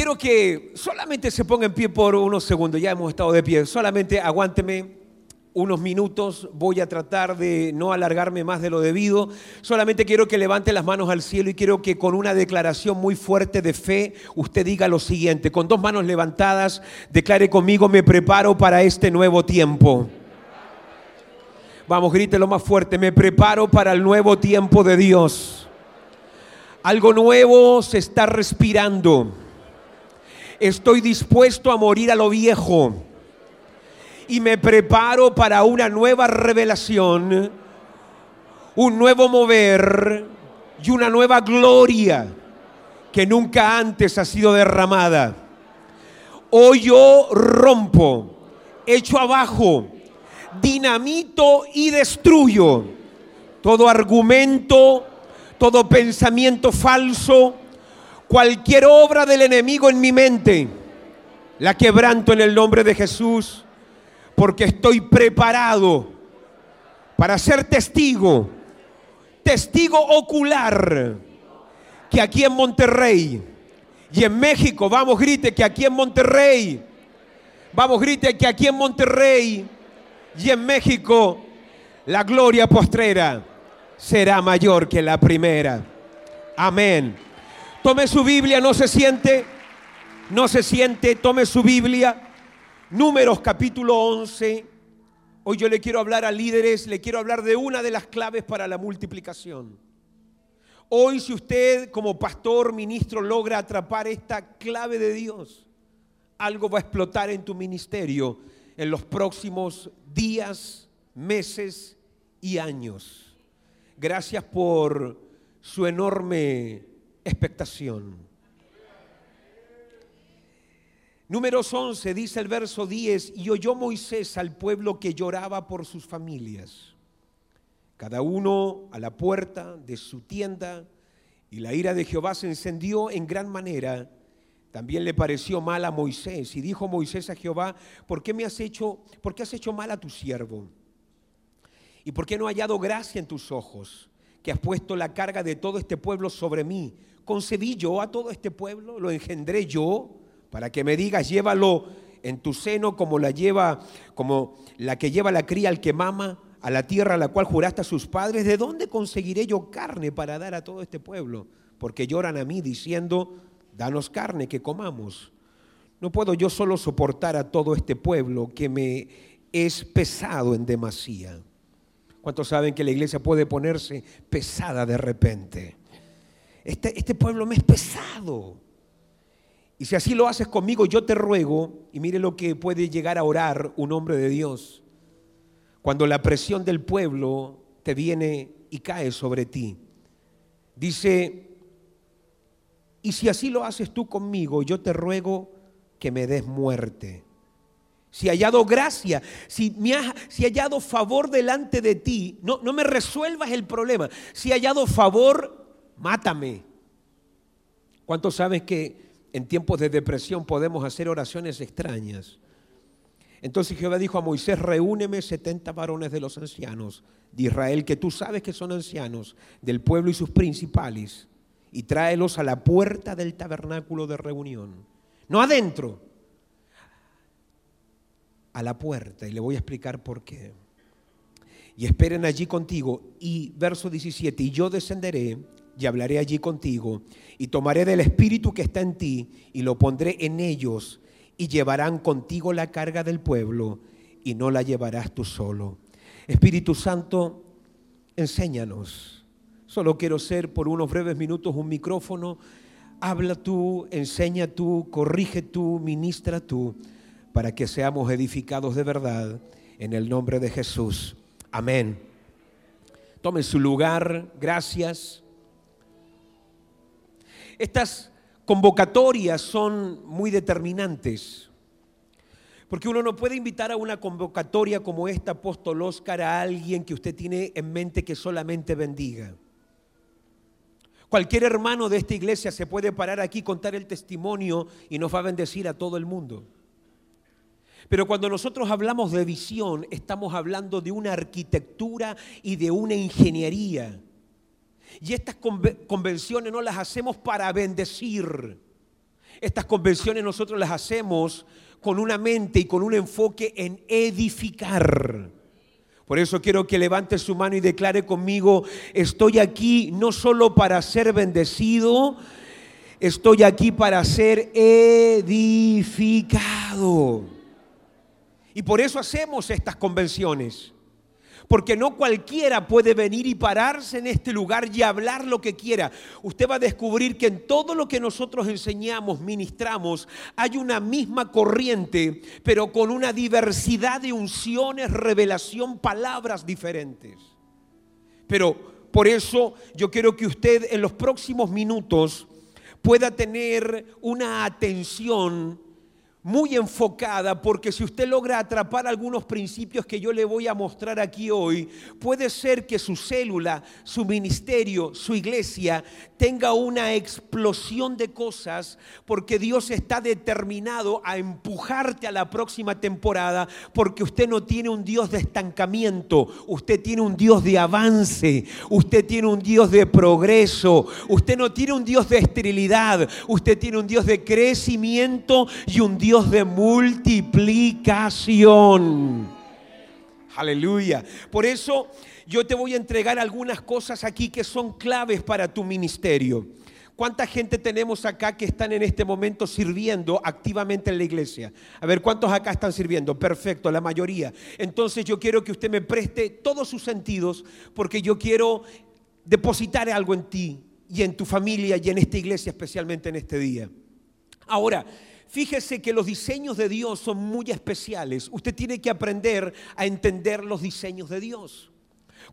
Quiero que solamente se ponga en pie por unos segundos, ya hemos estado de pie, solamente aguánteme unos minutos, voy a tratar de no alargarme más de lo debido, solamente quiero que levante las manos al cielo y quiero que con una declaración muy fuerte de fe usted diga lo siguiente, con dos manos levantadas, declare conmigo, me preparo para este nuevo tiempo. Vamos, grite lo más fuerte, me preparo para el nuevo tiempo de Dios. Algo nuevo se está respirando. Estoy dispuesto a morir a lo viejo y me preparo para una nueva revelación, un nuevo mover y una nueva gloria que nunca antes ha sido derramada. Hoy yo rompo, echo abajo, dinamito y destruyo todo argumento, todo pensamiento falso, cualquier obra del enemigo en mi mente. La quebranto en el nombre de Jesús porque estoy preparado para ser testigo, testigo ocular, que aquí en Monterrey y en México, vamos, grite que aquí en Monterrey, vamos, grite que aquí en Monterrey y en México la gloria postrera será mayor que la primera. Amén. Tome su Biblia, no se siente, no se siente, tome su Biblia. Números capítulo 11. Hoy yo le quiero hablar a líderes, le quiero hablar de una de las claves para la multiplicación. Hoy si usted como pastor, ministro logra atrapar esta clave de Dios, algo va a explotar en tu ministerio en los próximos días, meses y años. Gracias por su enorme expectación. Números 11 dice el verso 10, y oyó Moisés al pueblo que lloraba por sus familias, cada uno a la puerta de su tienda, y la ira de Jehová se encendió en gran manera. También le pareció mal a Moisés, y dijo Moisés a Jehová, ¿por qué me has hecho, por qué has hecho mal a tu siervo? ¿Y por qué no ha hallado gracia en tus ojos, que has puesto la carga de todo este pueblo sobre mí? ¿Concebí yo a todo este pueblo? ¿Lo engendré yo? para que me digas, llévalo en tu seno como la lleva, como la que lleva la cría al que mama, a la tierra a la cual juraste a sus padres, ¿de dónde conseguiré yo carne para dar a todo este pueblo? Porque lloran a mí diciendo, danos carne que comamos. No puedo yo solo soportar a todo este pueblo que me es pesado en demasía. ¿Cuántos saben que la iglesia puede ponerse pesada de repente? Este, este pueblo me es pesado. Y si así lo haces conmigo, yo te ruego, y mire lo que puede llegar a orar un hombre de Dios, cuando la presión del pueblo te viene y cae sobre ti. Dice, y si así lo haces tú conmigo, yo te ruego que me des muerte. Si hallado gracia, si, me has, si hallado favor delante de ti, no, no me resuelvas el problema. Si hallado favor, mátame. ¿Cuántos sabes que en tiempos de depresión podemos hacer oraciones extrañas. Entonces Jehová dijo a Moisés, reúneme 70 varones de los ancianos de Israel, que tú sabes que son ancianos, del pueblo y sus principales, y tráelos a la puerta del tabernáculo de reunión. No adentro, a la puerta, y le voy a explicar por qué. Y esperen allí contigo. Y verso 17, y yo descenderé y hablaré allí contigo, y tomaré del espíritu que está en ti, y lo pondré en ellos, y llevarán contigo la carga del pueblo, y no la llevarás tú solo. Espíritu Santo, enséñanos. Solo quiero ser por unos breves minutos un micrófono. Habla tú, enseña tú, corrige tú, ministra tú, para que seamos edificados de verdad en el nombre de Jesús. Amén. Tome su lugar. Gracias. Estas convocatorias son muy determinantes, porque uno no puede invitar a una convocatoria como esta, apóstol Oscar, a alguien que usted tiene en mente que solamente bendiga. Cualquier hermano de esta iglesia se puede parar aquí, contar el testimonio y nos va a bendecir a todo el mundo. Pero cuando nosotros hablamos de visión, estamos hablando de una arquitectura y de una ingeniería. Y estas convenciones no las hacemos para bendecir. Estas convenciones nosotros las hacemos con una mente y con un enfoque en edificar. Por eso quiero que levante su mano y declare conmigo, estoy aquí no solo para ser bendecido, estoy aquí para ser edificado. Y por eso hacemos estas convenciones porque no cualquiera puede venir y pararse en este lugar y hablar lo que quiera. Usted va a descubrir que en todo lo que nosotros enseñamos, ministramos, hay una misma corriente, pero con una diversidad de unciones, revelación, palabras diferentes. Pero por eso yo quiero que usted en los próximos minutos pueda tener una atención muy enfocada, porque si usted logra atrapar algunos principios que yo le voy a mostrar aquí hoy, puede ser que su célula, su ministerio, su iglesia tenga una explosión de cosas, porque Dios está determinado a empujarte a la próxima temporada, porque usted no tiene un Dios de estancamiento, usted tiene un Dios de avance, usted tiene un Dios de progreso, usted no tiene un Dios de esterilidad, usted tiene un Dios de crecimiento y un Dios Dios de multiplicación. Aleluya. Por eso yo te voy a entregar algunas cosas aquí que son claves para tu ministerio. ¿Cuánta gente tenemos acá que están en este momento sirviendo activamente en la iglesia? A ver, ¿cuántos acá están sirviendo? Perfecto, la mayoría. Entonces yo quiero que usted me preste todos sus sentidos porque yo quiero depositar algo en ti y en tu familia y en esta iglesia, especialmente en este día. Ahora, Fíjese que los diseños de Dios son muy especiales. Usted tiene que aprender a entender los diseños de Dios.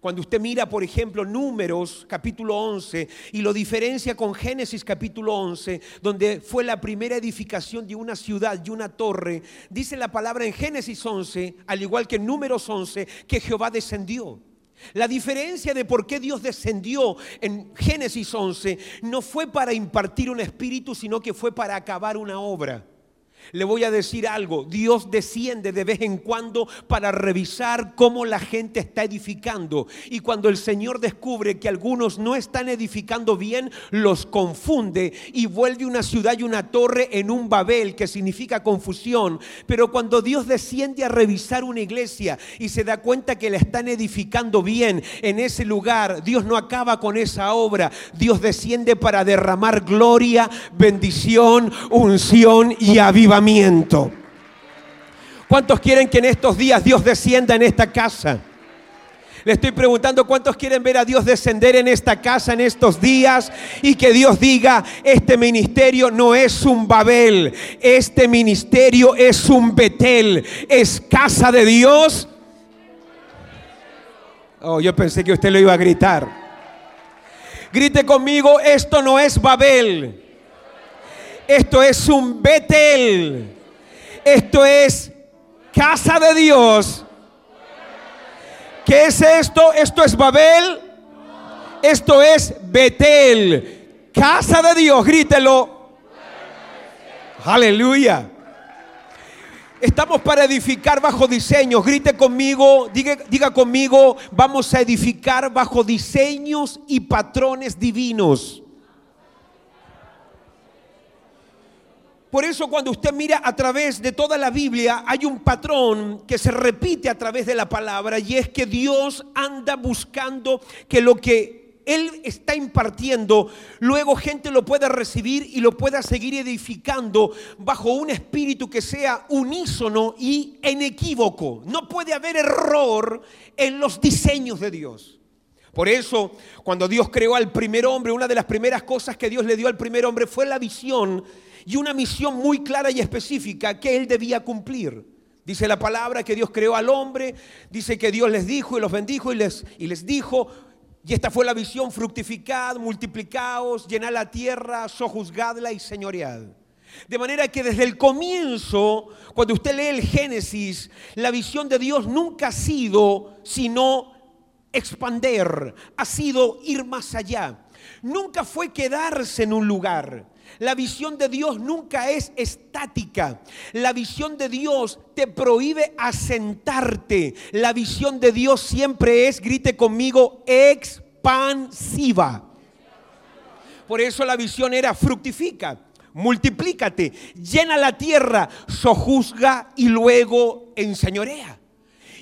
Cuando usted mira, por ejemplo, Números capítulo 11 y lo diferencia con Génesis capítulo 11, donde fue la primera edificación de una ciudad y una torre, dice la palabra en Génesis 11, al igual que en Números 11, que Jehová descendió. La diferencia de por qué Dios descendió en Génesis 11 no fue para impartir un espíritu, sino que fue para acabar una obra. Le voy a decir algo, Dios desciende de vez en cuando para revisar cómo la gente está edificando. Y cuando el Señor descubre que algunos no están edificando bien, los confunde y vuelve una ciudad y una torre en un Babel, que significa confusión. Pero cuando Dios desciende a revisar una iglesia y se da cuenta que la están edificando bien en ese lugar, Dios no acaba con esa obra. Dios desciende para derramar gloria, bendición, unción y avivamiento ¿Cuántos quieren que en estos días Dios descienda en esta casa? Le estoy preguntando cuántos quieren ver a Dios descender en esta casa en estos días y que Dios diga, este ministerio no es un Babel, este ministerio es un Betel, es casa de Dios. Oh, yo pensé que usted lo iba a gritar. Grite conmigo, esto no es Babel. Esto es un Betel. Esto es casa de Dios. ¿Qué es esto? Esto es Babel. Esto es Betel. Casa de Dios, grítelo. Aleluya. Estamos para edificar bajo diseños. Grite conmigo, diga, diga, conmigo, vamos a edificar bajo diseños y patrones divinos. Por eso cuando usted mira a través de toda la Biblia hay un patrón que se repite a través de la palabra y es que Dios anda buscando que lo que Él está impartiendo, luego gente lo pueda recibir y lo pueda seguir edificando bajo un espíritu que sea unísono y inequívoco. No puede haber error en los diseños de Dios. Por eso, cuando Dios creó al primer hombre, una de las primeras cosas que Dios le dio al primer hombre fue la visión y una misión muy clara y específica que él debía cumplir. Dice la palabra que Dios creó al hombre, dice que Dios les dijo y los bendijo y les, y les dijo, y esta fue la visión, fructificad, multiplicaos, llenad la tierra, sojuzgadla y señoread. De manera que desde el comienzo, cuando usted lee el Génesis, la visión de Dios nunca ha sido sino expander, ha sido ir más allá. Nunca fue quedarse en un lugar. La visión de Dios nunca es estática. La visión de Dios te prohíbe asentarte. La visión de Dios siempre es, grite conmigo, expansiva. Por eso la visión era fructifica multiplícate, llena la tierra, sojuzga y luego enseñorea.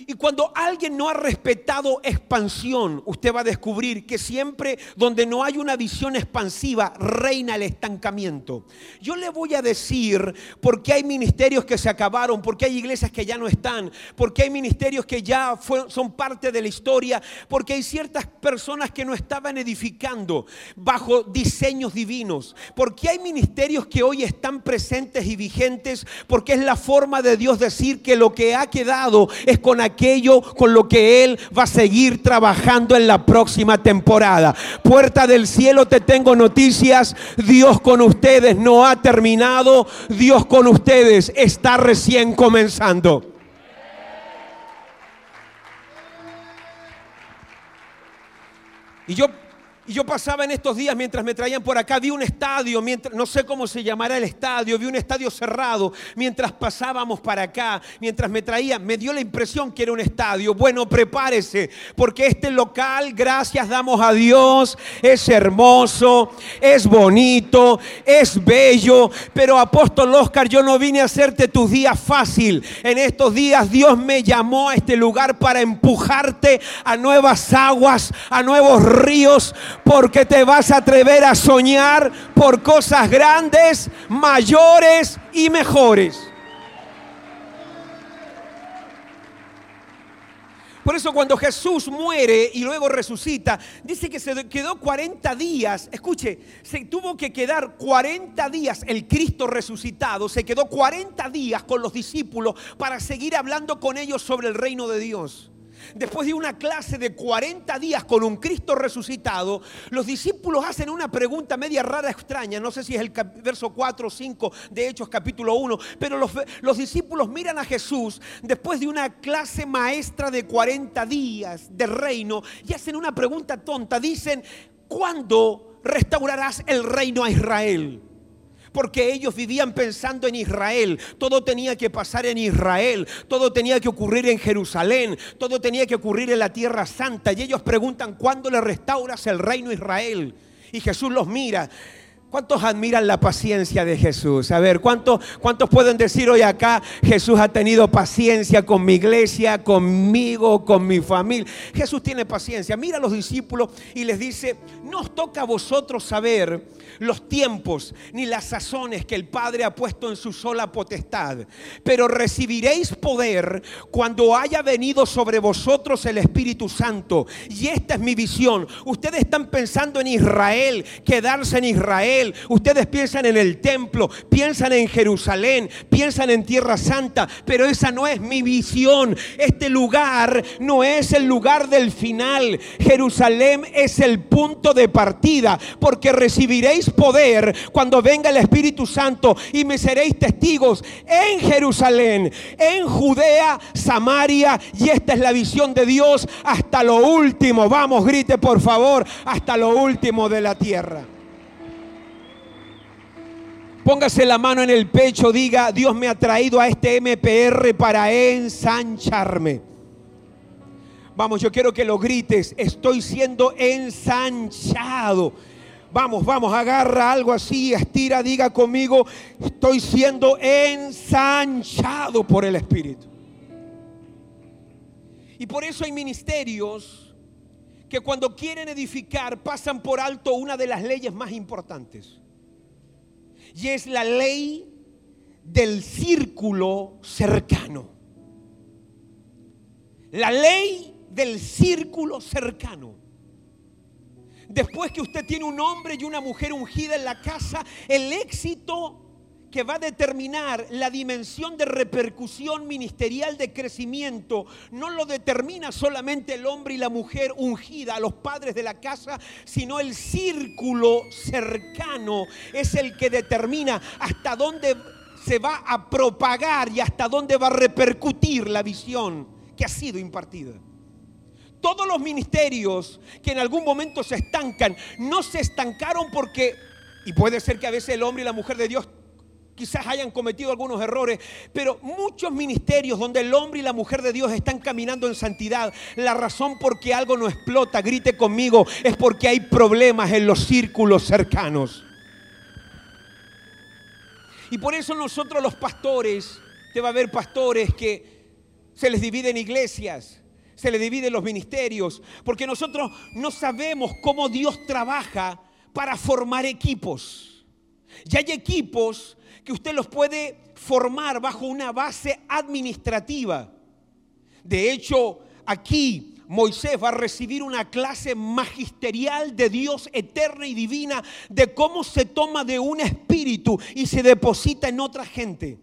Y cuando alguien no ha respetado expansión, usted va a descubrir que siempre donde no hay una visión expansiva reina el estancamiento. Yo le voy a decir por qué hay ministerios que se acabaron, por qué hay iglesias que ya no están, por qué hay ministerios que ya son parte de la historia, porque hay ciertas personas que no estaban edificando bajo diseños divinos, porque hay ministerios que hoy están presentes y vigentes, porque es la forma de Dios decir que lo que ha quedado es con aquel aquello con lo que Él va a seguir trabajando en la próxima temporada. Puerta del cielo, te tengo noticias. Dios con ustedes no ha terminado. Dios con ustedes está recién comenzando. Y yo y yo pasaba en estos días mientras me traían por acá, vi un estadio, mientras, no sé cómo se llamará el estadio, vi un estadio cerrado mientras pasábamos para acá, mientras me traían, me dio la impresión que era un estadio. Bueno, prepárese, porque este local, gracias damos a Dios, es hermoso, es bonito, es bello, pero apóstol Oscar, yo no vine a hacerte tus días fácil. En estos días Dios me llamó a este lugar para empujarte a nuevas aguas, a nuevos ríos porque te vas a atrever a soñar por cosas grandes, mayores y mejores. Por eso cuando Jesús muere y luego resucita, dice que se quedó 40 días, escuche, se tuvo que quedar 40 días el Cristo resucitado, se quedó 40 días con los discípulos para seguir hablando con ellos sobre el reino de Dios después de una clase de 40 días con un Cristo resucitado, los discípulos hacen una pregunta media rara, extraña. No sé si es el verso 4 o 5 de Hechos capítulo 1, pero los, los discípulos miran a Jesús después de una clase maestra de 40 días de reino y hacen una pregunta tonta. Dicen, ¿cuándo restaurarás el reino a Israel? Porque ellos vivían pensando en Israel. Todo tenía que pasar en Israel, todo tenía que ocurrir en Jerusalén, todo tenía que ocurrir en la tierra santa. Y ellos preguntan, ¿cuándo le restauras el reino Israel? Y Jesús los mira ¿Cuántos admiran la paciencia de Jesús? A ver, ¿cuántos, ¿cuántos pueden decir hoy acá, Jesús ha tenido paciencia con mi iglesia, conmigo, con mi familia? Jesús tiene paciencia. Mira a los discípulos y les dice, no os toca a vosotros saber los tiempos ni las sazones que el Padre ha puesto en su sola potestad, pero recibiréis poder cuando haya venido sobre vosotros el Espíritu Santo. Y esta es mi visión. Ustedes están pensando en Israel, quedarse en Israel Ustedes piensan en el templo, piensan en Jerusalén, piensan en Tierra Santa, pero esa no es mi visión. Este lugar no es el lugar del final. Jerusalén es el punto de partida, porque recibiréis poder cuando venga el Espíritu Santo y me seréis testigos en Jerusalén, en Judea, Samaria, y esta es la visión de Dios hasta lo último. Vamos, grite por favor, hasta lo último de la tierra. Póngase la mano en el pecho, diga, Dios me ha traído a este MPR para ensancharme. Vamos, yo quiero que lo grites, estoy siendo ensanchado. Vamos, vamos, agarra algo así, estira, diga conmigo, estoy siendo ensanchado por el Espíritu. Y por eso hay ministerios que cuando quieren edificar pasan por alto una de las leyes más importantes y es la ley del círculo cercano. La ley del círculo cercano. Después que usted tiene un hombre y una mujer ungida en la casa, el éxito que va a determinar la dimensión de repercusión ministerial de crecimiento. No lo determina solamente el hombre y la mujer ungida, los padres de la casa, sino el círculo cercano es el que determina hasta dónde se va a propagar y hasta dónde va a repercutir la visión que ha sido impartida. Todos los ministerios que en algún momento se estancan, no se estancaron porque, y puede ser que a veces el hombre y la mujer de Dios quizás hayan cometido algunos errores, pero muchos ministerios donde el hombre y la mujer de Dios están caminando en santidad, la razón por qué algo no explota, grite conmigo, es porque hay problemas en los círculos cercanos. Y por eso nosotros los pastores, te va a haber pastores que se les dividen iglesias, se les dividen los ministerios, porque nosotros no sabemos cómo Dios trabaja para formar equipos. Y hay equipos que usted los puede formar bajo una base administrativa. De hecho, aquí Moisés va a recibir una clase magisterial de Dios eterna y divina de cómo se toma de un espíritu y se deposita en otra gente.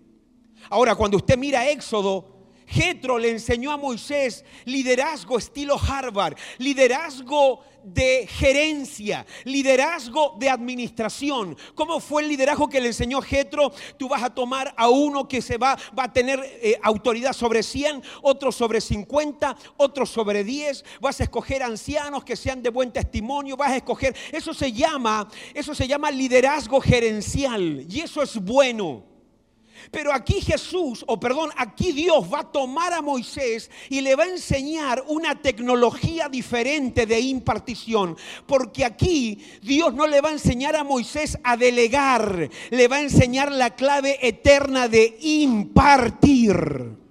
Ahora, cuando usted mira Éxodo, Jetro le enseñó a Moisés liderazgo estilo Harvard, liderazgo de gerencia, liderazgo de administración. ¿Cómo fue el liderazgo que le enseñó Jetro? Tú vas a tomar a uno que se va, va a tener eh, autoridad sobre 100, otro sobre 50, otro sobre 10. Vas a escoger ancianos que sean de buen testimonio, vas a escoger, eso se llama, eso se llama liderazgo gerencial y eso es bueno. Pero aquí Jesús, o perdón, aquí Dios va a tomar a Moisés y le va a enseñar una tecnología diferente de impartición. Porque aquí Dios no le va a enseñar a Moisés a delegar, le va a enseñar la clave eterna de impartir.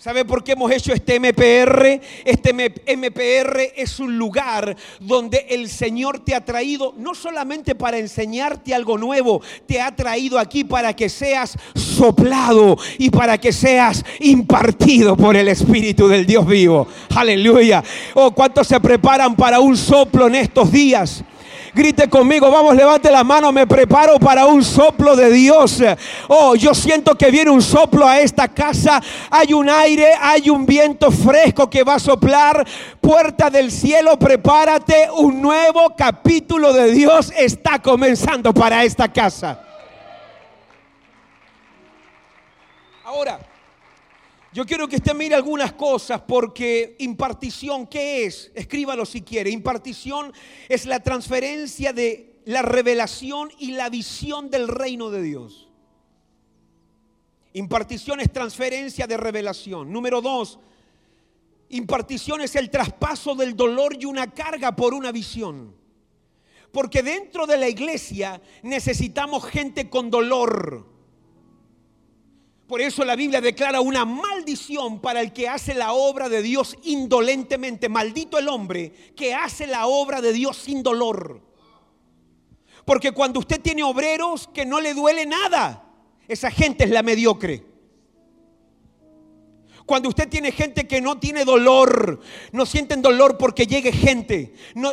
¿Sabe por qué hemos hecho este MPR? Este MPR es un lugar donde el Señor te ha traído no solamente para enseñarte algo nuevo, te ha traído aquí para que seas soplado y para que seas impartido por el Espíritu del Dios vivo. Aleluya. Oh, ¿cuántos se preparan para un soplo en estos días? Grite conmigo, vamos, levante la mano, me preparo para un soplo de Dios. Oh, yo siento que viene un soplo a esta casa. Hay un aire, hay un viento fresco que va a soplar. Puerta del cielo, prepárate. Un nuevo capítulo de Dios está comenzando para esta casa. Ahora, yo quiero que usted mire algunas cosas porque impartición, ¿qué es? Escríbalo si quiere. Impartición es la transferencia de la revelación y la visión del reino de Dios. Impartición es transferencia de revelación. Número dos, impartición es el traspaso del dolor y una carga por una visión. Porque dentro de la iglesia necesitamos gente con dolor por eso la Biblia declara una maldición para el que hace la obra de Dios indolentemente. Maldito el hombre que hace la obra de Dios sin dolor. Porque cuando usted tiene obreros que no le duele nada, esa gente es la mediocre. Cuando usted tiene gente que no tiene dolor, no sienten dolor porque llegue gente, no,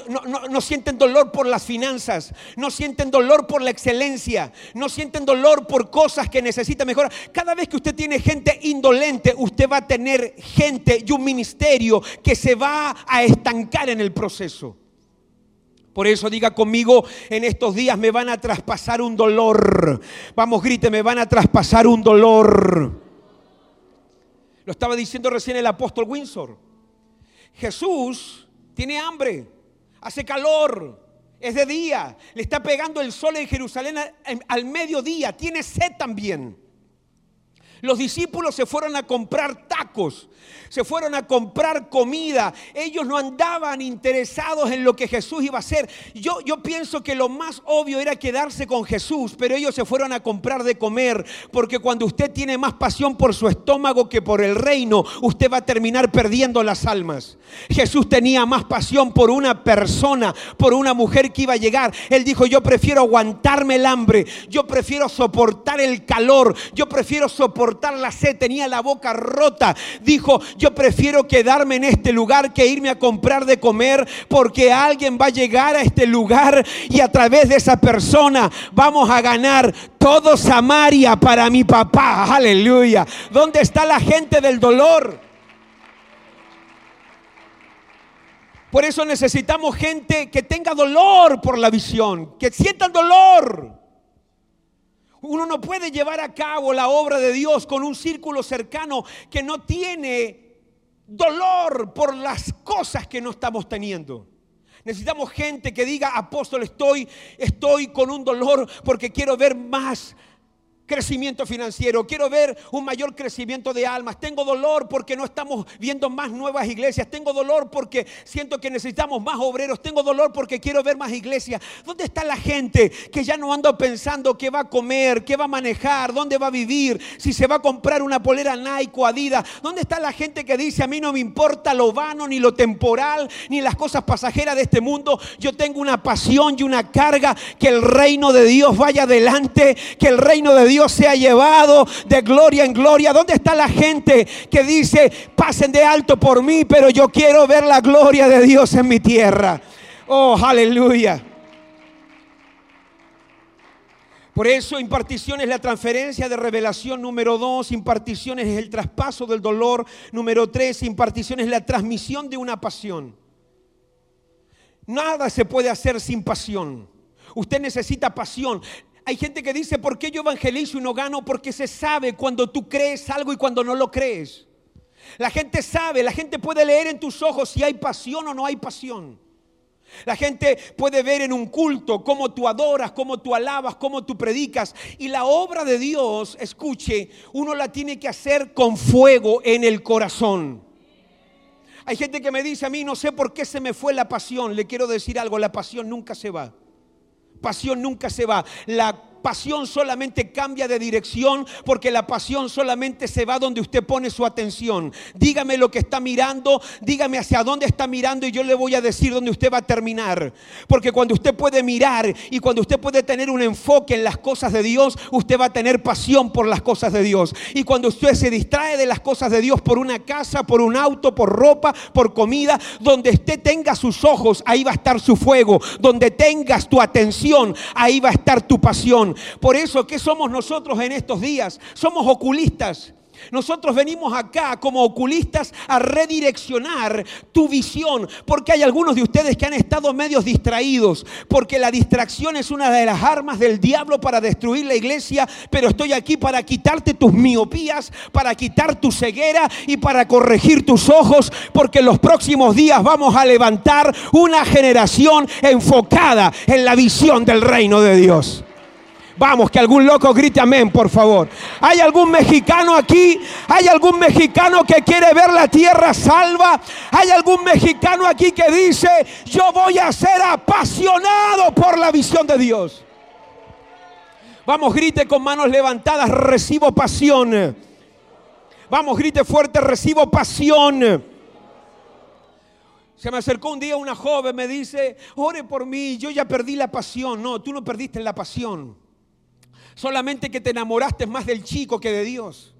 no, sienten dolor por las finanzas, no sienten dolor por la excelencia, no sienten dolor por cosas que necesita mejorar. Cada vez que usted tiene gente indolente, usted va a tener gente y un ministerio que se va a estancar en el proceso. Por eso diga conmigo, en estos días me van a traspasar un dolor. Vamos, grite, me van a traspasar un dolor. Lo estaba diciendo recién el apóstol Windsor. Jesús tiene hambre, hace calor, es de día, le está pegando el sol en Jerusalén al mediodía, tiene sed también. Los discípulos se fueron a comprar tacos, se fueron a comprar comida. Ellos no andaban interesados en lo que Jesús iba a hacer. Yo, yo pienso que lo más obvio era quedarse con Jesús, pero ellos se fueron a comprar de comer, porque cuando usted tiene más pasión por su estómago que por el reino, usted va a terminar perdiendo las almas. Jesús tenía más pasión por una persona, por una mujer que iba a llegar. Él dijo, yo prefiero aguantarme el hambre, yo prefiero soportar el calor, yo prefiero soportar la sed, tenía la boca rota. Dijo, yo prefiero quedarme en este lugar que irme a comprar de comer porque alguien va a llegar a este lugar y a través de esa persona vamos a ganar todo Samaria para mi papá. Aleluya. ¿Dónde está la gente del dolor? Por eso necesitamos gente que tenga dolor por la visión, que sientan dolor. Uno no puede llevar a cabo la obra de Dios con un círculo cercano que no tiene dolor por las cosas que no estamos teniendo. Necesitamos gente que diga, apóstol, estoy, estoy con un dolor porque quiero ver más crecimiento financiero, quiero ver un mayor crecimiento de almas. Tengo dolor porque no estamos viendo más nuevas iglesias. Tengo dolor porque siento que necesitamos más obreros. Tengo dolor porque quiero ver más iglesias. ¿Dónde está la gente que ya no anda pensando qué va a comer, qué va a manejar, dónde va a vivir, si se va a comprar una polera Nike o Adidas? ¿Dónde está la gente que dice a mí no me importa lo vano, ni lo temporal, ni las cosas pasajeras de este mundo? Yo tengo una pasión y una carga que el reino de Dios vaya adelante, que el reino de Dios Dios se ha llevado de gloria en gloria. ¿Dónde está la gente que dice, pasen de alto por mí, pero yo quiero ver la gloria de Dios en mi tierra? Oh, aleluya. Por eso impartición es la transferencia de revelación número dos, impartición es el traspaso del dolor número tres, impartición es la transmisión de una pasión. Nada se puede hacer sin pasión. Usted necesita pasión. Hay gente que dice, ¿por qué yo evangelizo y no gano? Porque se sabe cuando tú crees algo y cuando no lo crees. La gente sabe, la gente puede leer en tus ojos si hay pasión o no hay pasión. La gente puede ver en un culto cómo tú adoras, cómo tú alabas, cómo tú predicas. Y la obra de Dios, escuche, uno la tiene que hacer con fuego en el corazón. Hay gente que me dice a mí, no sé por qué se me fue la pasión. Le quiero decir algo, la pasión nunca se va pasión nunca se va. La pasión solamente cambia de dirección porque la pasión solamente se va donde usted pone su atención. Dígame lo que está mirando, dígame hacia dónde está mirando y yo le voy a decir dónde usted va a terminar. Porque cuando usted puede mirar y cuando usted puede tener un enfoque en las cosas de Dios, usted va a tener pasión por las cosas de Dios. Y cuando usted se distrae de las cosas de Dios por una casa, por un auto, por ropa, por comida, donde usted tenga sus ojos, ahí va a estar su fuego. Donde tengas tu atención, ahí va a estar tu pasión. Por eso, ¿qué somos nosotros en estos días? Somos oculistas. Nosotros venimos acá como oculistas a redireccionar tu visión, porque hay algunos de ustedes que han estado medios distraídos, porque la distracción es una de las armas del diablo para destruir la iglesia, pero estoy aquí para quitarte tus miopías, para quitar tu ceguera y para corregir tus ojos, porque en los próximos días vamos a levantar una generación enfocada en la visión del reino de Dios. Vamos, que algún loco grite amén, por favor. ¿Hay algún mexicano aquí? ¿Hay algún mexicano que quiere ver la tierra salva? ¿Hay algún mexicano aquí que dice, yo voy a ser apasionado por la visión de Dios? Vamos, grite con manos levantadas, recibo pasión. Vamos, grite fuerte, recibo pasión. Se me acercó un día una joven, me dice, ore por mí, yo ya perdí la pasión. No, tú no perdiste la pasión. Solamente que te enamoraste más del chico que de Dios.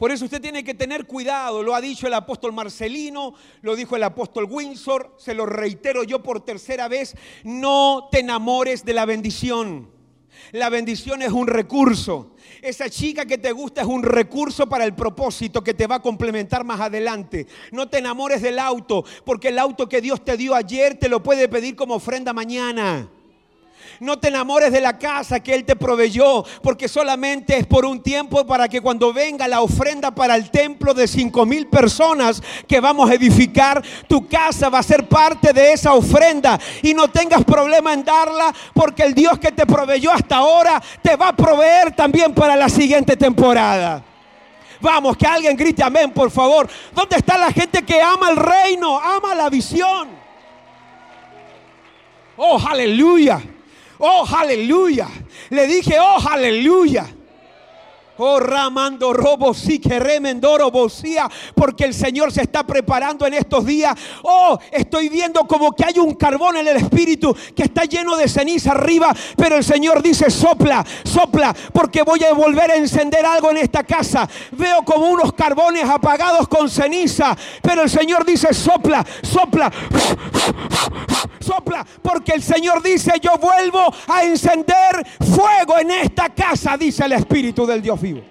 Por eso usted tiene que tener cuidado, lo ha dicho el apóstol Marcelino, lo dijo el apóstol Windsor, se lo reitero yo por tercera vez, no te enamores de la bendición. La bendición es un recurso. Esa chica que te gusta es un recurso para el propósito que te va a complementar más adelante. No te enamores del auto, porque el auto que Dios te dio ayer te lo puede pedir como ofrenda mañana. No te enamores de la casa que Él te proveyó, porque solamente es por un tiempo para que cuando venga la ofrenda para el templo de cinco mil personas que vamos a edificar, tu casa va a ser parte de esa ofrenda y no tengas problema en darla, porque el Dios que te proveyó hasta ahora te va a proveer también para la siguiente temporada. Vamos, que alguien grite amén, por favor. ¿Dónde está la gente que ama el reino, ama la visión? Oh, aleluya. Oh, aleluya. Le dije, oh, aleluya. Oh, Ramando Robo, sí que remendoro bocía, porque el Señor se está preparando en estos días. Oh, estoy viendo como que hay un carbón en el espíritu que está lleno de ceniza arriba, pero el Señor dice, sopla, sopla, porque voy a volver a encender algo en esta casa. Veo como unos carbones apagados con ceniza, pero el Señor dice, sopla, sopla, sopla, porque el Señor dice, yo vuelvo a encender fuego en esta casa, dice el Espíritu del Dios vivo.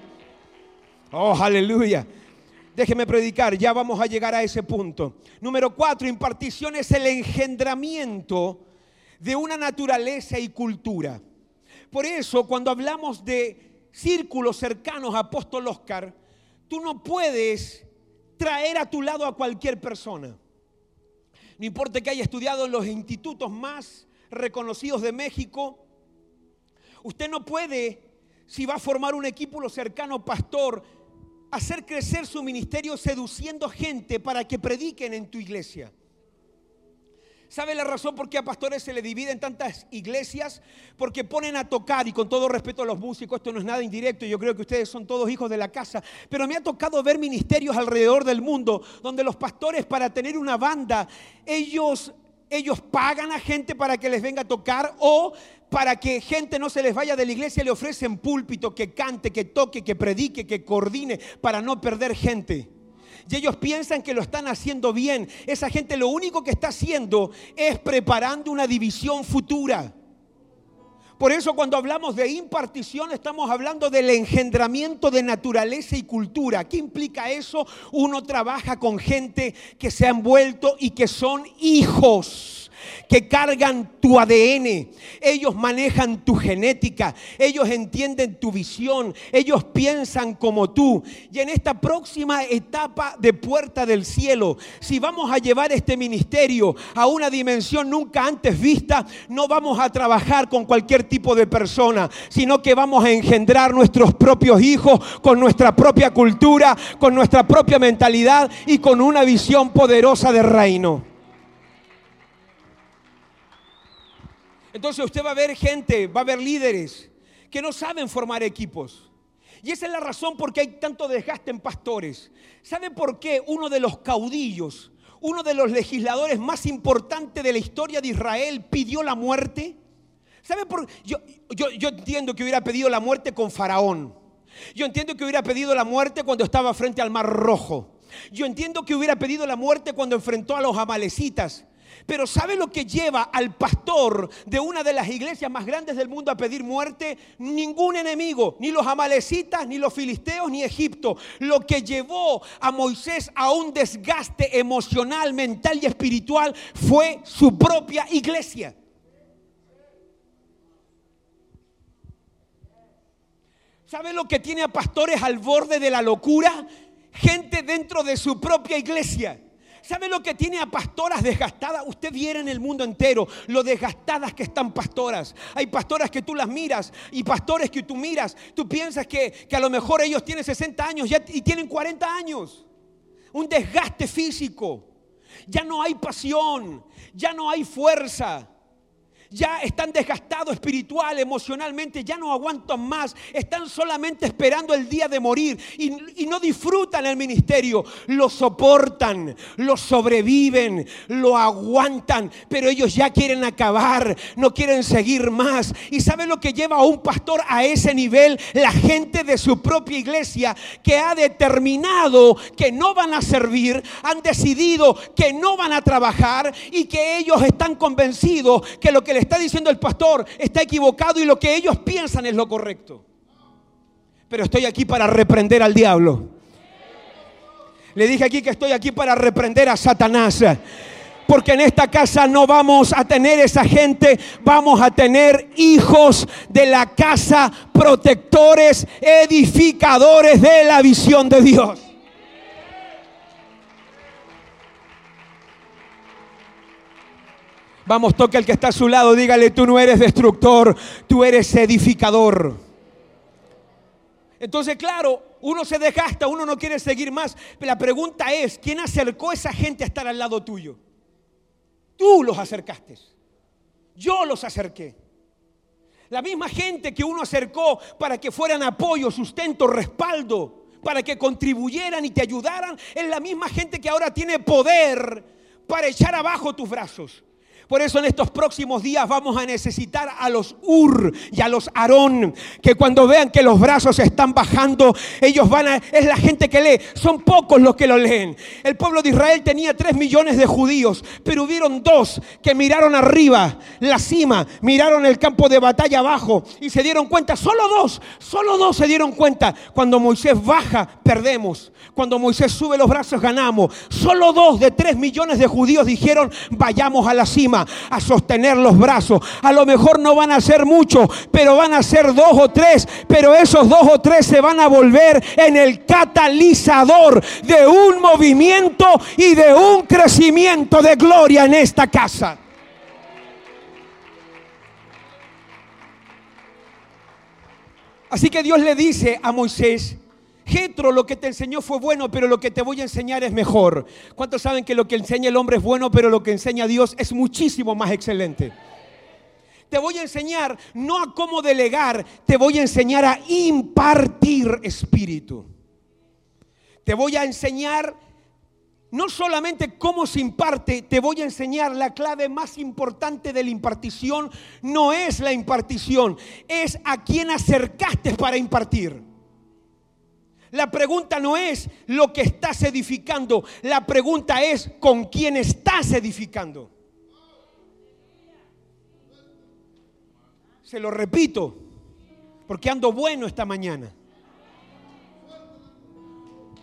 Oh, aleluya. Déjeme predicar, ya vamos a llegar a ese punto. Número cuatro, impartición es el engendramiento de una naturaleza y cultura. Por eso, cuando hablamos de círculos cercanos a Apóstol Oscar, tú no puedes traer a tu lado a cualquier persona. No importa que haya estudiado en los institutos más reconocidos de México. Usted no puede, si va a formar un equipo cercano pastor, hacer crecer su ministerio seduciendo gente para que prediquen en tu iglesia. ¿Sabe la razón por qué a pastores se le dividen tantas iglesias? Porque ponen a tocar, y con todo respeto a los músicos, esto no es nada indirecto, yo creo que ustedes son todos hijos de la casa, pero me ha tocado ver ministerios alrededor del mundo donde los pastores para tener una banda, ellos, ellos pagan a gente para que les venga a tocar o para que gente no se les vaya de la iglesia le ofrecen púlpito, que cante, que toque, que predique, que coordine, para no perder gente y ellos piensan que lo están haciendo bien. Esa gente lo único que está haciendo es preparando una división futura. Por eso cuando hablamos de impartición estamos hablando del engendramiento de naturaleza y cultura. ¿Qué implica eso? Uno trabaja con gente que se ha envuelto y que son hijos que cargan tu ADN. Ellos manejan tu genética. Ellos entienden tu visión. Ellos piensan como tú. Y en esta próxima etapa de puerta del cielo, si vamos a llevar este ministerio a una dimensión nunca antes vista, no vamos a trabajar con cualquier tipo de persona, sino que vamos a engendrar nuestros propios hijos con nuestra propia cultura, con nuestra propia mentalidad y con una visión poderosa de reino. Entonces usted va a ver gente, va a ver líderes que no saben formar equipos. Y esa es la razón por qué hay tanto desgaste en pastores. ¿Sabe por qué uno de los caudillos, uno de los legisladores más importantes de la historia de Israel pidió la muerte? ¿Sabe por yo, yo, yo entiendo que hubiera pedido la muerte con Faraón. Yo entiendo que hubiera pedido la muerte cuando estaba frente al Mar Rojo. Yo entiendo que hubiera pedido la muerte cuando enfrentó a los amalecitas. Pero ¿sabe lo que lleva al pastor de una de las iglesias más grandes del mundo a pedir muerte? Ningún enemigo, ni los amalecitas, ni los filisteos, ni Egipto. Lo que llevó a Moisés a un desgaste emocional, mental y espiritual fue su propia iglesia. ¿Sabe lo que tiene a pastores al borde de la locura? Gente dentro de su propia iglesia. ¿Sabe lo que tiene a pastoras desgastadas? Usted viera en el mundo entero lo desgastadas que están pastoras. Hay pastoras que tú las miras y pastores que tú miras. Tú piensas que, a lo mejor ellos tienen 60 años y tienen 40 años. Un desgaste físico. Ya no hay pasión, ya no hay fuerza ya están desgastados espiritual, emocionalmente, ya no aguantan más, están solamente esperando el día de morir y, no disfrutan el ministerio, lo soportan, lo sobreviven, lo aguantan, pero ellos ya quieren acabar, no quieren seguir más. ¿Y sabe lo que lleva a un pastor a ese nivel? La gente de su propia iglesia que ha determinado que no van a servir, han decidido que no van a trabajar y que ellos están convencidos que lo que está diciendo el pastor está equivocado y lo que ellos piensan es lo correcto. Pero estoy aquí para reprender al diablo. Le dije aquí que estoy aquí para reprender a Satanás. Porque en esta casa no vamos a tener esa gente, vamos a tener hijos de la casa, protectores, edificadores de la visión de Dios. Vamos, toca el que está a su lado, dígale, tú no eres destructor, tú eres edificador. Entonces, claro, uno se desgasta, uno no quiere seguir más. Pero la pregunta es, ¿quién acercó a esa gente a estar al lado tuyo? Tú los acercaste. Yo los acerqué. La misma gente que uno acercó para que fueran apoyo, sustento, respaldo, para que contribuyeran y te ayudaran, es la misma gente que ahora tiene poder para echar abajo tus brazos. Por eso en estos próximos días vamos a necesitar a los Ur y a los Aarón, que cuando vean que los brazos están bajando, ellos van a, es la gente que lee, son pocos los que lo leen. El pueblo de Israel tenía tres millones de judíos, pero hubieron dos que miraron arriba, la cima, miraron el campo de batalla abajo y se dieron cuenta, solo dos, solo dos se dieron cuenta, cuando Moisés baja, perdemos, cuando Moisés sube los brazos, ganamos. Solo dos de tres millones de judíos dijeron, vayamos a la cima a sostener los brazos. A lo mejor no van a ser muchos, pero van a ser dos o tres. Pero esos dos o tres se van a volver en el catalizador de un movimiento y de un crecimiento de gloria en esta casa. Así que Dios le dice a Moisés, Jetro, lo que te enseñó fue bueno, pero lo que te voy a enseñar es mejor. ¿Cuántos saben que lo que enseña el hombre es bueno, pero lo que enseña Dios es muchísimo más excelente? Te voy a enseñar no a cómo delegar, te voy a enseñar a impartir espíritu. Te voy a enseñar no solamente cómo se imparte, te voy a enseñar la clave más importante de la impartición. No es la impartición, es a quién acercaste para impartir. La pregunta no es lo que estás edificando, la pregunta es con quién estás edificando. Se lo repito, porque ando bueno esta mañana.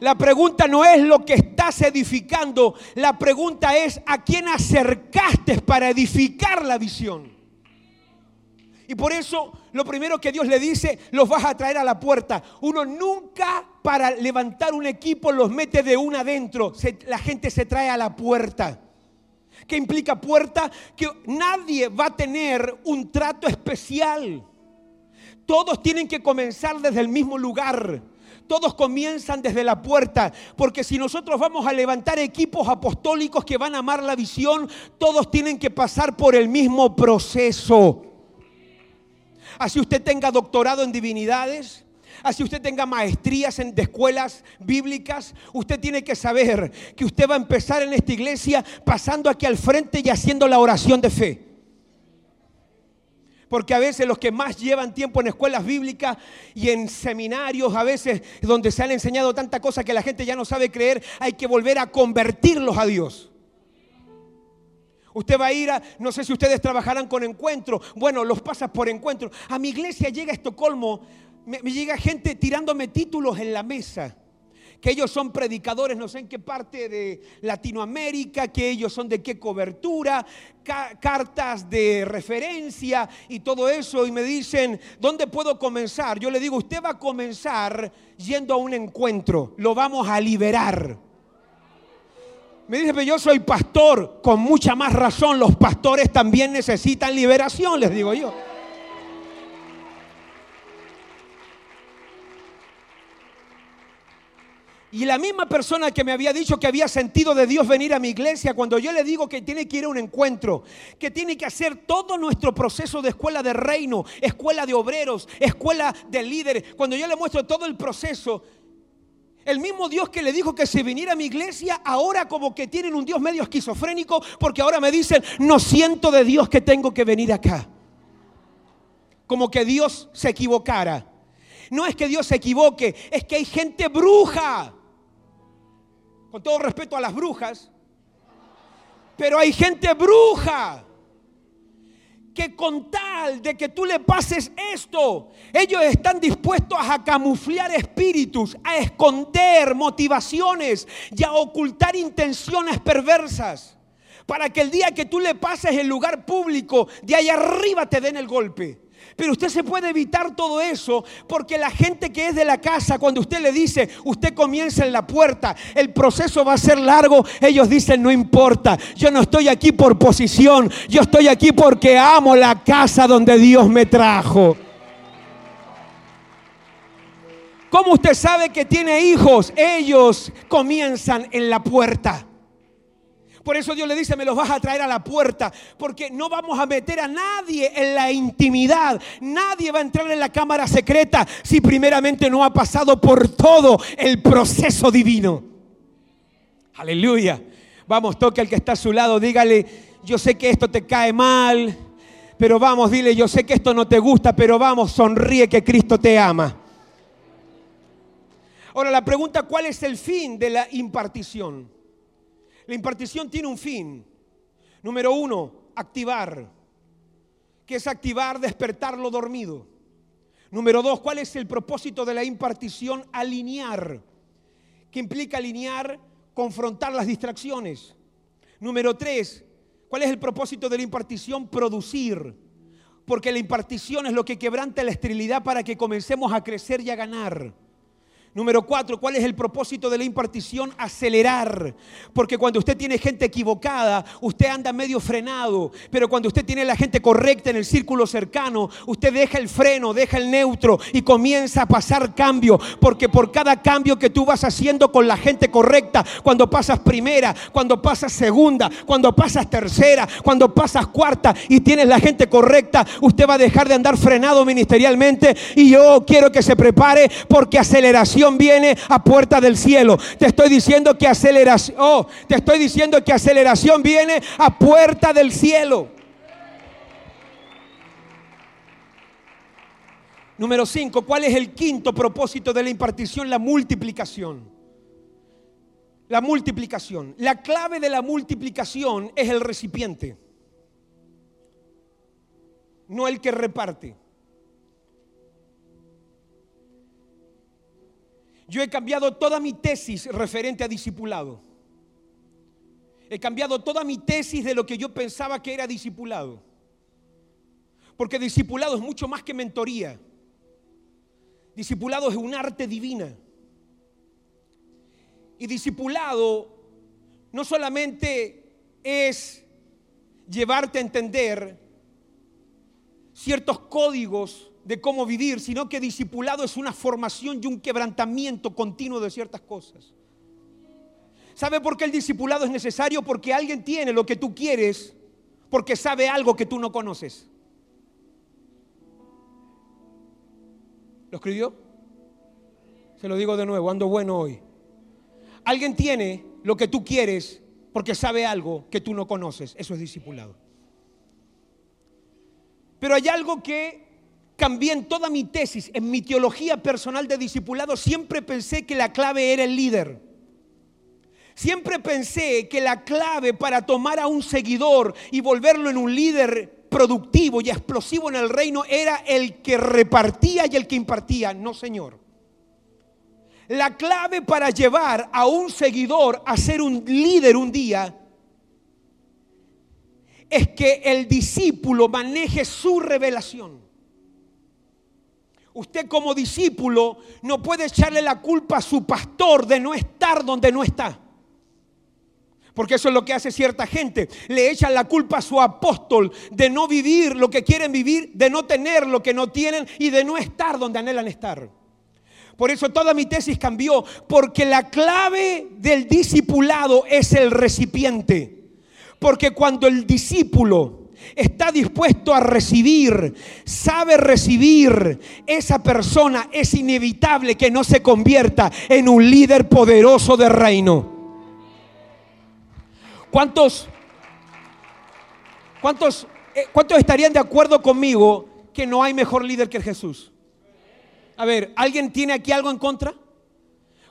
La pregunta no es lo que estás edificando, la pregunta es a quién acercaste para edificar la visión. Y por eso lo primero que Dios le dice, los vas a traer a la puerta. Uno nunca para levantar un equipo los mete de una adentro, la gente se trae a la puerta. ¿Qué implica puerta? Que nadie va a tener un trato especial. Todos tienen que comenzar desde el mismo lugar. Todos comienzan desde la puerta, porque si nosotros vamos a levantar equipos apostólicos que van a amar la visión, todos tienen que pasar por el mismo proceso. Así usted tenga doctorado en divinidades, así usted tenga maestrías en escuelas bíblicas, usted tiene que saber que usted va a empezar en esta iglesia pasando aquí al frente y haciendo la oración de fe. Porque a veces los que más llevan tiempo en escuelas bíblicas y en seminarios, a veces donde se han enseñado tanta cosa que la gente ya no sabe creer, hay que volver a convertirlos a Dios. Usted va a ir no sé si ustedes trabajarán con encuentro. Bueno, los pasas por encuentro. A mi iglesia llega a Estocolmo, me llega gente tirándome títulos en la mesa que ellos son predicadores no sé en qué parte de Latinoamérica, que ellos son de qué cobertura, cartas de referencia y todo eso. Y me dicen, ¿dónde puedo comenzar? Yo le digo, usted va a comenzar yendo a un encuentro, lo vamos a liberar. Me dice, pero yo soy pastor, con mucha más razón, los pastores también necesitan liberación, les digo yo. Y la misma persona que me había dicho que había sentido de Dios venir a mi iglesia, cuando yo le digo que tiene que ir a un encuentro, que tiene que hacer todo nuestro proceso de escuela de reino, escuela de obreros, escuela de líderes, cuando yo le muestro todo el proceso, el mismo Dios que le dijo que se viniera a mi iglesia, ahora como que tienen un Dios medio esquizofrénico, porque ahora me dicen, no siento de Dios que tengo que venir acá. Como que Dios se equivocara. No es que Dios se equivoque, es que hay gente bruja con todo respeto a las brujas, pero hay gente bruja que con tal de que tú le pases esto, ellos están dispuestos a camuflar espíritus, a esconder motivaciones y a ocultar intenciones perversas, para que el día que tú le pases el lugar público, de allá arriba te den el golpe. Pero usted se puede evitar todo eso porque la gente que es de la casa, cuando usted le dice, usted comienza en la puerta, el proceso va a ser largo, ellos dicen, no importa, yo no estoy aquí por posición, yo estoy aquí porque amo la casa donde Dios me trajo. ¿Cómo usted sabe que tiene hijos? Ellos comienzan en la puerta. Por eso Dios le dice, me los vas a traer a la puerta, porque no vamos a meter a nadie en la intimidad. Nadie va a entrar en la cámara secreta si primeramente no ha pasado por todo el proceso divino. Aleluya. Vamos, toque al que está a su lado, dígale, yo sé que esto te cae mal, pero vamos, dile, yo sé que esto no te gusta, pero vamos, sonríe que Cristo te ama. Ahora la pregunta, ¿cuál es el fin de la impartición? La impartición tiene un fin. Número uno, activar. ¿Qué es activar? Despertar lo dormido. Número dos, ¿cuál es el propósito de la impartición? Alinear. ¿Qué implica alinear? Confrontar las distracciones. Número tres, ¿cuál es el propósito de la impartición? Producir. Porque la impartición es lo que quebranta la esterilidad para que comencemos a crecer y a ganar. Número cuatro, ¿cuál es el propósito de la impartición? Acelerar. Porque cuando usted tiene gente equivocada, usted anda medio frenado. Pero cuando usted tiene la gente correcta en el círculo cercano, usted deja el freno, deja el neutro y comienza a pasar cambio. Porque por cada cambio que tú vas haciendo con la gente correcta, cuando pasas primera, cuando pasas segunda, cuando pasas tercera, cuando pasas cuarta y tienes la gente correcta, usted va a dejar de andar frenado ministerialmente. Y yo quiero que se prepare porque aceleración viene a puerta del cielo. Te estoy diciendo que aceleración, oh, te estoy diciendo que aceleración viene a puerta del cielo. Número 5, ¿cuál es el quinto propósito de la impartición? La multiplicación. La multiplicación. La clave de la multiplicación es el recipiente, no el que reparte. Yo he cambiado toda mi tesis referente a discipulado. He cambiado toda mi tesis de lo que yo pensaba que era discipulado. Porque discipulado es mucho más que mentoría. Discipulado es un arte divina. Y discipulado no solamente es llevarte a entender ciertos códigos de cómo vivir, sino que discipulado es una formación y un quebrantamiento continuo de ciertas cosas. ¿Sabe por qué el discipulado es necesario? Porque alguien tiene lo que tú quieres, porque sabe algo que tú no conoces. ¿Lo escribió? Se lo digo de nuevo, ando bueno hoy. Alguien tiene lo que tú quieres porque sabe algo que tú no conoces. Eso es discipulado. Pero hay algo que cambié en toda mi tesis, en mi teología personal de discipulado, siempre pensé que la clave era el líder. Siempre pensé que la clave para tomar a un seguidor y volverlo en un líder productivo y explosivo en el reino era el que repartía y el que impartía. No, Señor. La clave para llevar a un seguidor a ser un líder un día es que el discípulo maneje su revelación. Usted como discípulo no puede echarle la culpa a su pastor de no estar donde no está. Porque eso es lo que hace cierta gente. Le echan la culpa a su apóstol de no vivir lo que quieren vivir, de no tener lo que no tienen y de no estar donde anhelan estar. Por eso toda mi tesis cambió, porque la clave del discipulado es el recipiente. Porque cuando el discípulo está dispuesto a recibir, sabe recibir, esa persona es inevitable que no se convierta en un líder poderoso de reino. ¿Cuántos, cuántos, eh, cuántos estarían de acuerdo conmigo que no hay mejor líder que Jesús? A ver, ¿alguien tiene aquí algo en contra?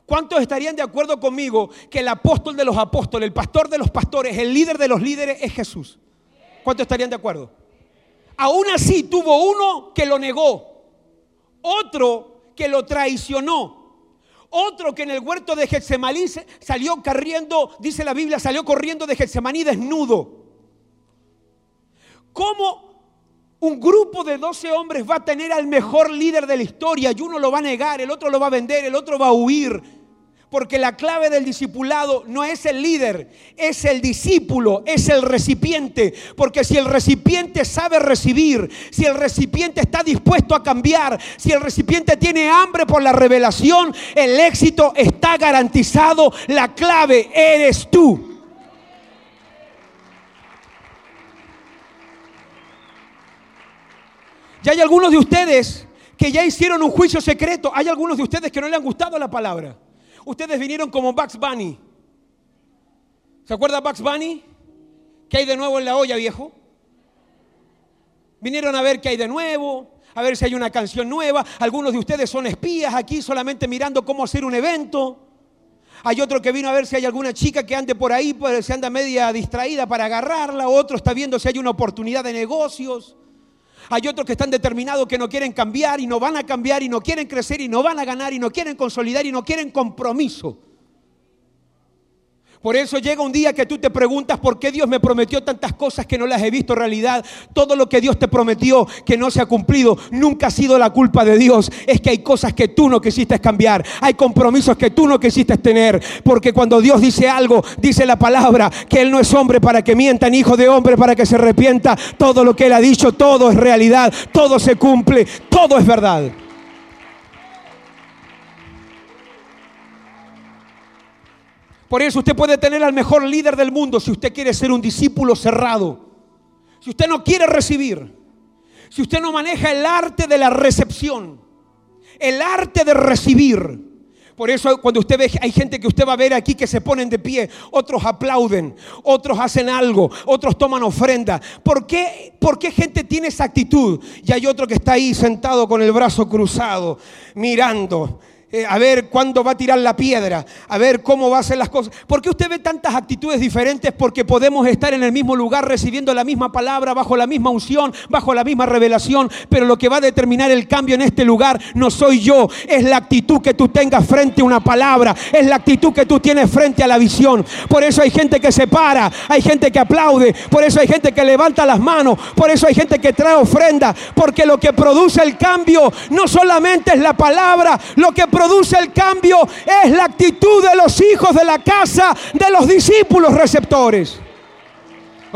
¿Cuántos estarían de acuerdo conmigo que el apóstol de los apóstoles, el pastor de los pastores, el líder de los líderes es Jesús? ¿Cuántos estarían de acuerdo? Aún así tuvo uno que lo negó, otro que lo traicionó, otro que en el huerto de Getsemaní salió corriendo, dice la Biblia, salió corriendo de Getsemaní desnudo. ¿Cómo un grupo de 12 hombres va a tener al mejor líder de la historia y uno lo va a negar, el otro lo va a vender, el otro va a huir? Porque la clave del discipulado no es el líder, es el discípulo, es el recipiente. Porque si el recipiente sabe recibir, si el recipiente está dispuesto a cambiar, si el recipiente tiene hambre por la revelación, el éxito está garantizado. La clave eres tú. Y hay algunos de ustedes que ya hicieron un juicio secreto. Hay algunos de ustedes que no le han gustado la palabra. Ustedes vinieron como Bugs Bunny. ¿Se acuerda Bugs Bunny? ¿Qué hay de nuevo en la olla, viejo? Vinieron a ver qué hay de nuevo, a ver si hay una canción nueva. Algunos de ustedes son espías aquí solamente mirando cómo hacer un evento. Hay otro que vino a ver si hay alguna chica que ande por ahí, pues se anda media distraída para agarrarla. Otro está viendo si hay una oportunidad de negocios. Hay otros que están determinados que no quieren cambiar y no van a cambiar y no quieren crecer y no van a ganar y no quieren consolidar y no quieren compromiso. Por eso llega un día que tú te preguntas por qué Dios me prometió tantas cosas que no las he visto realidad. Todo lo que Dios te prometió que no se ha cumplido nunca ha sido la culpa de Dios. Es que hay cosas que tú no quisiste cambiar. Hay compromisos que tú no quisiste tener. Porque cuando Dios dice algo, dice la palabra que Él no es hombre para que mienta, ni hijo de hombre para que se arrepienta. Todo lo que Él ha dicho, todo es realidad. Todo se cumple. Todo es verdad. Por eso usted puede tener al mejor líder del mundo si usted quiere ser un discípulo cerrado. Si usted no quiere recibir. Si usted no maneja el arte de la recepción. El arte de recibir. Por eso cuando usted ve, hay gente que usted va a ver aquí que se ponen de pie, otros aplauden, otros hacen algo, otros toman ofrenda. ¿Por qué, ¿Por qué gente tiene esa actitud? Y hay otro que está ahí sentado con el brazo cruzado, mirando. Eh, a ver cuándo va a tirar la piedra, a ver cómo va a hacer las cosas. ¿Por qué usted ve tantas actitudes diferentes? Porque podemos estar en el mismo lugar recibiendo la misma palabra, bajo la misma unción, bajo la misma revelación, pero lo que va a determinar el cambio en este lugar no soy yo, es la actitud que tú tengas frente a una palabra, es la actitud que tú tienes frente a la visión. Por eso hay gente que se para, hay gente que aplaude, por eso hay gente que levanta las manos, por eso hay gente que trae ofrenda, porque lo que produce el cambio no solamente es la palabra, lo que produce produce el cambio es la actitud de los hijos de la casa de los discípulos receptores.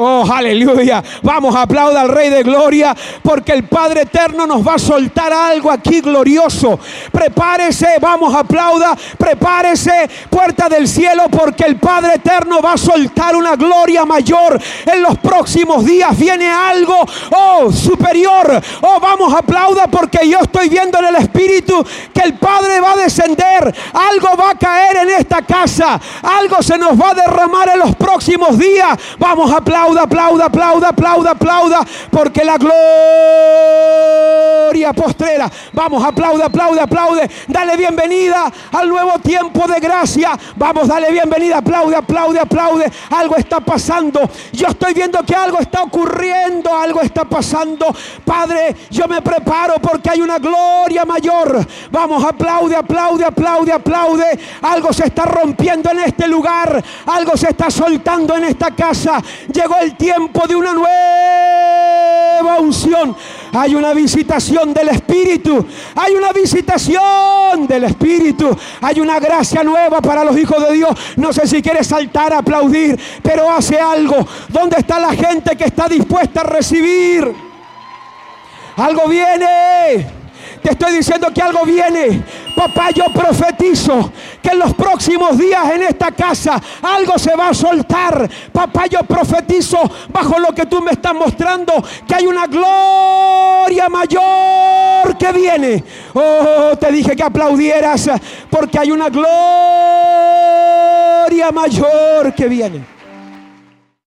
Oh, aleluya. Vamos, aplauda al Rey de Gloria porque el Padre Eterno nos va a soltar algo aquí glorioso. Prepárese, vamos, aplauda, prepárese, puerta del cielo porque el Padre Eterno va a soltar una gloria mayor en los próximos días. Viene algo, oh, superior. Oh, vamos, aplauda porque yo estoy viendo en el Espíritu que el Padre va a descender. Algo va a caer en esta casa. Algo se nos va a derramar en los próximos días. Vamos, aplauda aplauda, aplauda, aplauda, aplauda, porque la gloria postrera. Vamos, aplauda, aplaude, aplaude. Dale bienvenida al nuevo tiempo de gracia. Vamos, dale bienvenida, aplaude, aplaude, aplaude. Algo está pasando. Yo estoy viendo que algo está ocurriendo, algo está pasando. Padre, yo me preparo porque hay una gloria mayor. Vamos, aplaude, aplaude, aplaude, aplaude. Algo se está rompiendo en este lugar. Algo se está soltando en esta casa. Llegó el tiempo de una nueva unción. Hay una visitación del Espíritu. Hay una visitación del Espíritu. Hay una gracia nueva para los hijos de Dios. No sé si quiere saltar a aplaudir, pero hace algo. ¿Dónde está la gente que está dispuesta a recibir? Algo viene. Te estoy diciendo que algo viene. Papá, yo profetizo que en los próximos días en esta casa algo se va a soltar. Papá, yo profetizo bajo lo que tú me estás mostrando que hay una gloria mayor que viene. Oh, te dije que aplaudieras porque hay una gloria mayor que viene.